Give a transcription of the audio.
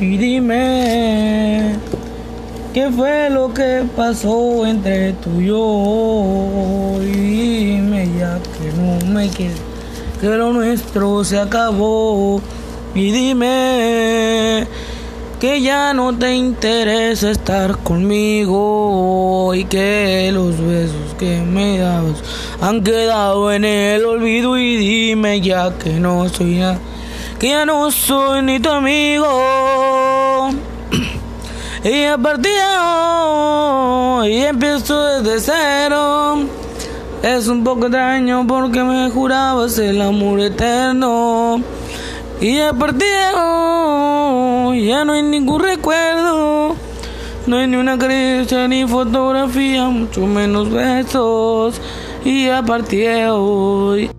y dime qué fue lo que pasó entre tú y yo. Y dime ya que no me quieres, que lo nuestro se acabó. Y dime que ya no te interesa estar conmigo y que los besos que me dabas han quedado en el olvido y dime ya que no soy nada, que ya no soy ni tu amigo. Y a partir de hoy empiezo desde cero. Es un poco extraño porque me jurabas el amor eterno. Y a partir hoy ya no hay ningún recuerdo. No hay ni una caricia ni fotografía, mucho menos besos. Y a partir hoy